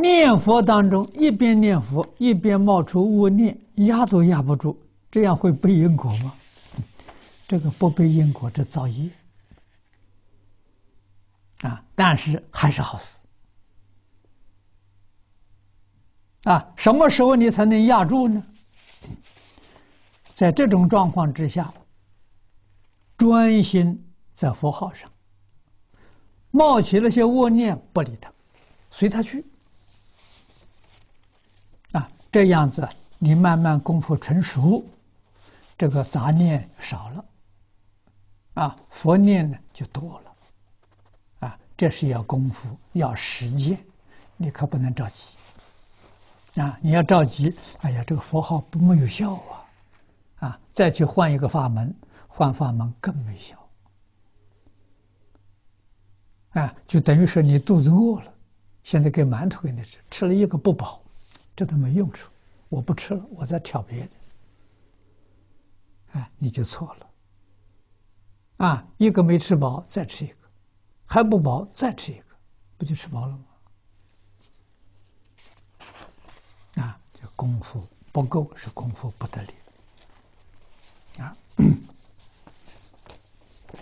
念佛当中一边念佛一边冒出恶念，压都压不住，这样会背因果吗？这个不背因果，这造业啊！但是还是好事啊！什么时候你才能压住呢？在这种状况之下，专心在佛号上，冒起那些恶念，不理他，随他去。这样子你慢慢功夫成熟，这个杂念少了，啊，佛念呢就多了，啊，这是要功夫，要实践，你可不能着急，啊，你要着急，哎呀，这个佛号不没有效啊。啊，再去换一个法门，换法门更没效。啊，就等于说你肚子饿了，现在给馒头给你吃，吃了一个不饱，这都没用处。我不吃了，我再挑别的。哎，你就错了。啊，一个没吃饱，再吃一个，还不饱，再吃一个，不就吃饱了吗？啊，这功夫不够，是功夫不得力。啊。